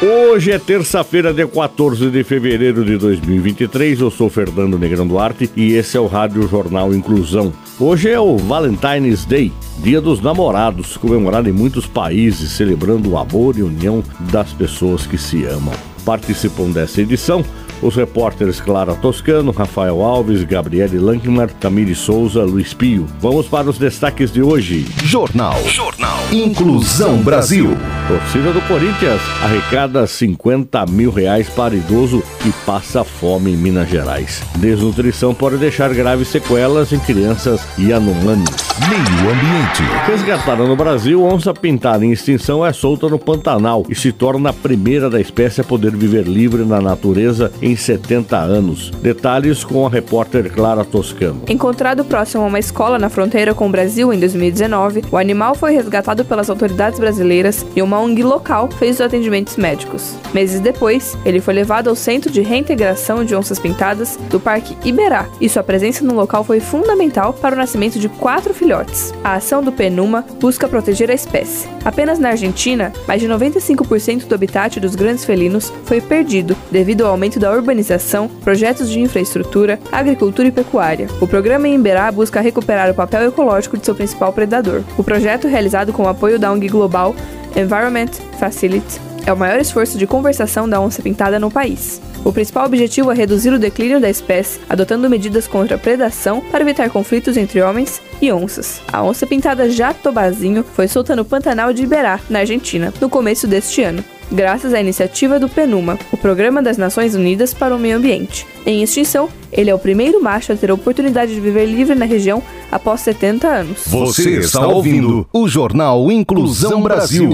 Hoje é terça-feira, dia 14 de fevereiro de 2023. Eu sou Fernando Negrão Duarte e esse é o Rádio Jornal Inclusão. Hoje é o Valentine's Day, Dia dos Namorados, comemorado em muitos países, celebrando o amor e união das pessoas que se amam. Participam dessa edição os repórteres Clara Toscano, Rafael Alves, Gabriele Lankmar, Camille Souza, Luiz Pio. Vamos para os destaques de hoje. Jornal. Jornal. Inclusão Brasil. Torcida do Corinthians arrecada 50 mil reais para idoso que passa fome em Minas Gerais. Desnutrição pode deixar graves sequelas em crianças e anumanes. Meio ambiente. Resgatada no Brasil, onça pintada em extinção é solta no Pantanal e se torna a primeira da espécie a poder viver livre na natureza em 70 anos. Detalhes com a repórter Clara Toscano. Encontrado próximo a uma escola na fronteira com o Brasil em 2019, o animal foi resgatado pelas autoridades brasileiras e uma ONG local fez os atendimentos médicos. Meses depois, ele foi levado ao Centro de Reintegração de Onças Pintadas do Parque Iberá e sua presença no local foi fundamental para o nascimento de quatro filhotes. A ação do PENUMA busca proteger a espécie. Apenas na Argentina, mais de 95% do habitat dos grandes felinos foi perdido devido ao aumento da urbanização, projetos de infraestrutura, agricultura e pecuária. O programa em Emberá busca recuperar o papel ecológico de seu principal predador. O projeto, realizado com o apoio da ONG Global Environment Facility, é o maior esforço de conversação da onça pintada no país. O principal objetivo é reduzir o declínio da espécie, adotando medidas contra a predação para evitar conflitos entre homens e onças. A onça pintada Jatobazinho foi solta no Pantanal de Iberá, na Argentina, no começo deste ano graças à iniciativa do PNUMA, o Programa das Nações Unidas para o Meio Ambiente. Em extinção, ele é o primeiro macho a ter a oportunidade de viver livre na região após 70 anos. Você está ouvindo o Jornal Inclusão Brasil.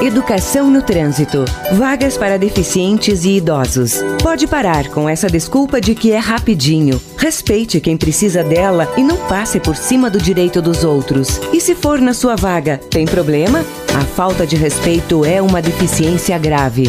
Educação no trânsito. Vagas para deficientes e idosos. Pode parar com essa desculpa de que é rapidinho. Respeite quem precisa dela e não passe por cima do direito dos outros. E se for na sua vaga, tem problema? A falta de respeito é uma deficiência grave.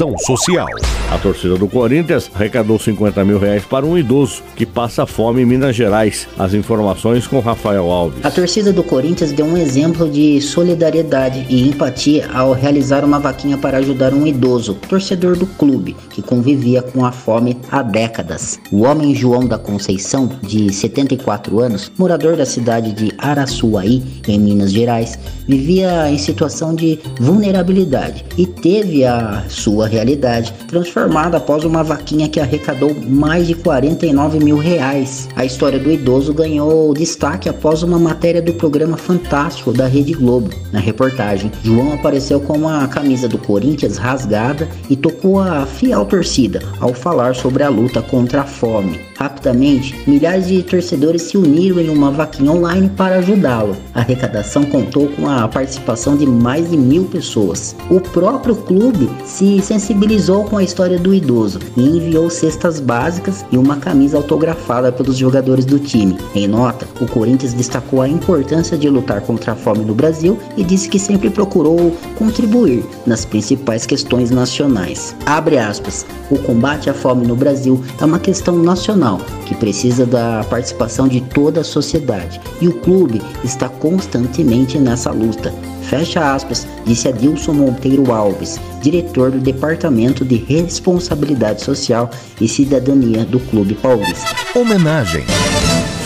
Ação Social. A torcida do Corinthians arrecadou 50 mil reais para um idoso que passa fome em Minas Gerais. As informações com Rafael Alves. A torcida do Corinthians deu um exemplo de solidariedade e empatia ao realizar uma vaquinha para ajudar um idoso, torcedor do clube, que convivia com a fome há décadas. O homem João da Conceição, de 74 anos, morador da cidade de Araçuaí, em Minas Gerais, vivia em situação de vulnerabilidade e teve a sua realidade transformada após uma vaquinha que arrecadou mais de 49 mil reais. A história do idoso ganhou destaque após uma matéria do programa Fantástico da Rede Globo. Na reportagem, João apareceu com uma camisa do Corinthians rasgada e tocou a fiel torcida ao falar sobre a luta contra a fome. Rapidamente, milhares de torcedores se uniram em uma vaquinha online para ajudá-lo. A arrecadação contou com a participação de mais de mil pessoas. O próprio clube se sensibilizou com a história do idoso e enviou cestas básicas e uma camisa autografada pelos jogadores do time. Em nota, o Corinthians destacou a importância de lutar contra a fome no Brasil e disse que sempre procurou contribuir nas principais questões nacionais. Abre aspas. O combate à fome no Brasil é uma questão nacional que precisa da participação de toda a sociedade e o clube está constantemente nessa luta. Fecha aspas, disse Adilson Monteiro Alves, diretor do Departamento de Responsabilidade Social e Cidadania do Clube Paulista. Homenagem.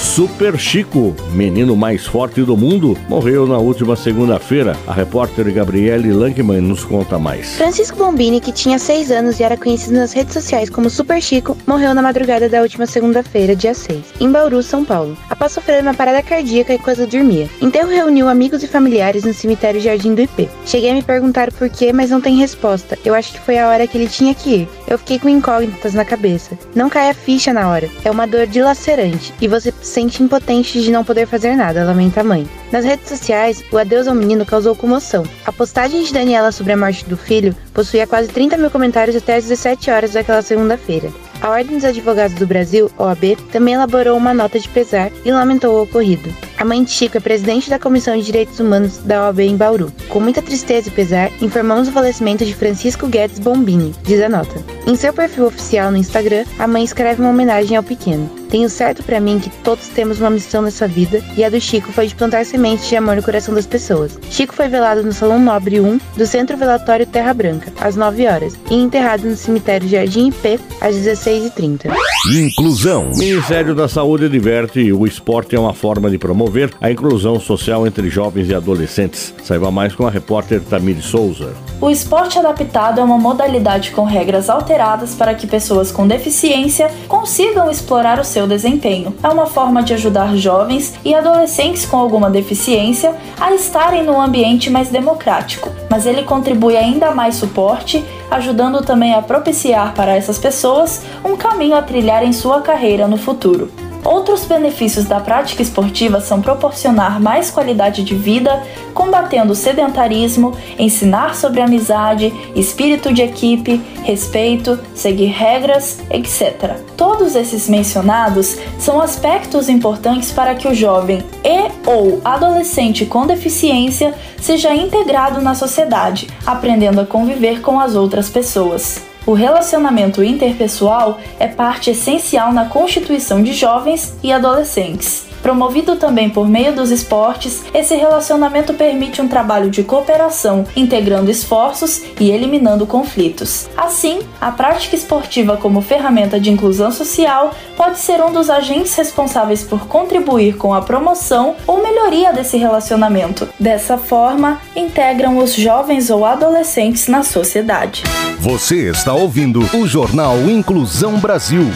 Super Chico, menino mais forte do mundo, morreu na última segunda-feira. A repórter Gabriele Lankman nos conta mais. Francisco Bombini, que tinha 6 anos e era conhecido nas redes sociais como Super Chico, morreu na madrugada da última segunda-feira, dia 6, em Bauru, São Paulo, após sofrer uma parada cardíaca enquanto dormia. Enterro reuniu amigos e familiares no cemitério Jardim do IP. Cheguei a me perguntar por quê, mas não tem resposta. Eu acho que foi a hora que ele tinha que ir. Eu fiquei com incógnitas na cabeça. Não cai a ficha na hora. É uma dor dilacerante e você se sente impotente de não poder fazer nada, lamenta a mãe. Nas redes sociais, o adeus ao menino causou comoção. A postagem de Daniela sobre a morte do filho possuía quase 30 mil comentários até às 17 horas daquela segunda-feira. A Ordem dos Advogados do Brasil, OAB, também elaborou uma nota de pesar e lamentou o ocorrido. A mãe de Chico é presidente da Comissão de Direitos Humanos da OAB em Bauru. Com muita tristeza e pesar, informamos o falecimento de Francisco Guedes Bombini, diz a nota. Em seu perfil oficial no Instagram, a mãe escreve uma homenagem ao pequeno. Tenho certo para mim que todos temos uma missão nessa vida e a do Chico foi de plantar sementes de amor no coração das pessoas. Chico foi velado no Salão Nobre 1 do Centro Velatório Terra Branca, às 9 horas, e enterrado no cemitério Jardim IP, às 16h30. Inclusão. O Ministério da Saúde adverte o esporte é uma forma de promover a inclusão social entre jovens e adolescentes. Saiba mais com a repórter Tamir Souza. O esporte adaptado é uma modalidade com regras alteradas para que pessoas com deficiência consigam explorar o seu desempenho. É uma forma de ajudar jovens e adolescentes com alguma deficiência a estarem num ambiente mais democrático, mas ele contribui ainda mais suporte, ajudando também a propiciar para essas pessoas um caminho a trilhar em sua carreira no futuro. Outros benefícios da prática esportiva são proporcionar mais qualidade de vida, combatendo o sedentarismo, ensinar sobre amizade, espírito de equipe, respeito, seguir regras, etc. Todos esses mencionados são aspectos importantes para que o jovem e ou adolescente com deficiência seja integrado na sociedade, aprendendo a conviver com as outras pessoas. O relacionamento interpessoal é parte essencial na constituição de jovens e adolescentes. Promovido também por meio dos esportes, esse relacionamento permite um trabalho de cooperação, integrando esforços e eliminando conflitos. Assim, a prática esportiva como ferramenta de inclusão social pode ser um dos agentes responsáveis por contribuir com a promoção ou melhoria desse relacionamento. Dessa forma, integram os jovens ou adolescentes na sociedade. Você está ouvindo o Jornal Inclusão Brasil.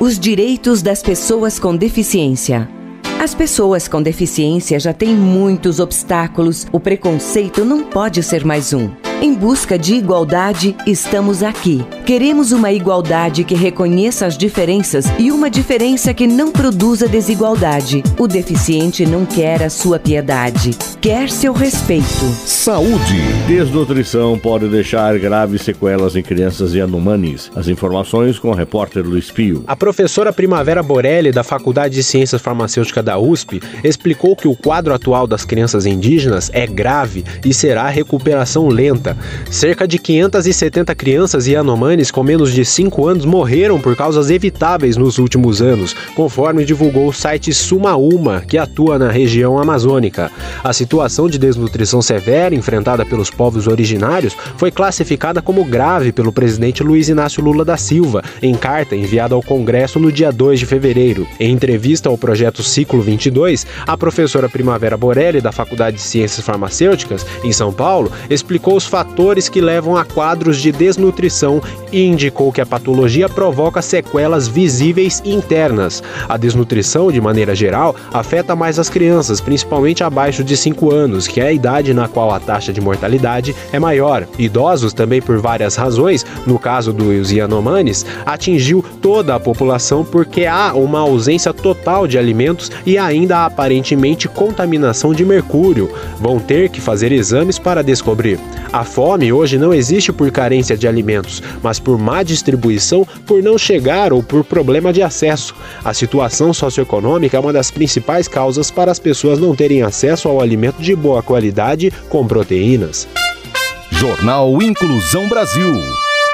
Os direitos das pessoas com deficiência. As pessoas com deficiência já têm muitos obstáculos, o preconceito não pode ser mais um. Em busca de igualdade, estamos aqui. Queremos uma igualdade que reconheça as diferenças e uma diferença que não produza desigualdade. O deficiente não quer a sua piedade, quer seu respeito. Saúde. Desnutrição pode deixar graves sequelas em crianças e anumanis. As informações com o repórter Luiz Pio. A professora Primavera Borelli, da Faculdade de Ciências Farmacêuticas da USP, explicou que o quadro atual das crianças indígenas é grave e será recuperação lenta. Cerca de 570 crianças e anomanes com menos de 5 anos morreram por causas evitáveis nos últimos anos, conforme divulgou o site Sumaúma, que atua na região amazônica. A situação de desnutrição severa enfrentada pelos povos originários foi classificada como grave pelo presidente Luiz Inácio Lula da Silva, em carta enviada ao Congresso no dia 2 de fevereiro. Em entrevista ao projeto Ciclo 22, a professora Primavera Borelli, da Faculdade de Ciências Farmacêuticas, em São Paulo, explicou os fatores que levam a quadros de desnutrição e indicou que a patologia provoca sequelas visíveis internas. A desnutrição, de maneira geral, afeta mais as crianças, principalmente abaixo de 5 anos, que é a idade na qual a taxa de mortalidade é maior. Idosos, também por várias razões, no caso dos Yanomamis, atingiu toda a população porque há uma ausência total de alimentos e ainda aparentemente contaminação de mercúrio. Vão ter que fazer exames para descobrir. A fome hoje não existe por carência de alimentos, mas por má distribuição, por não chegar ou por problema de acesso. A situação socioeconômica é uma das principais causas para as pessoas não terem acesso ao alimento de boa qualidade com proteínas. Jornal Inclusão Brasil.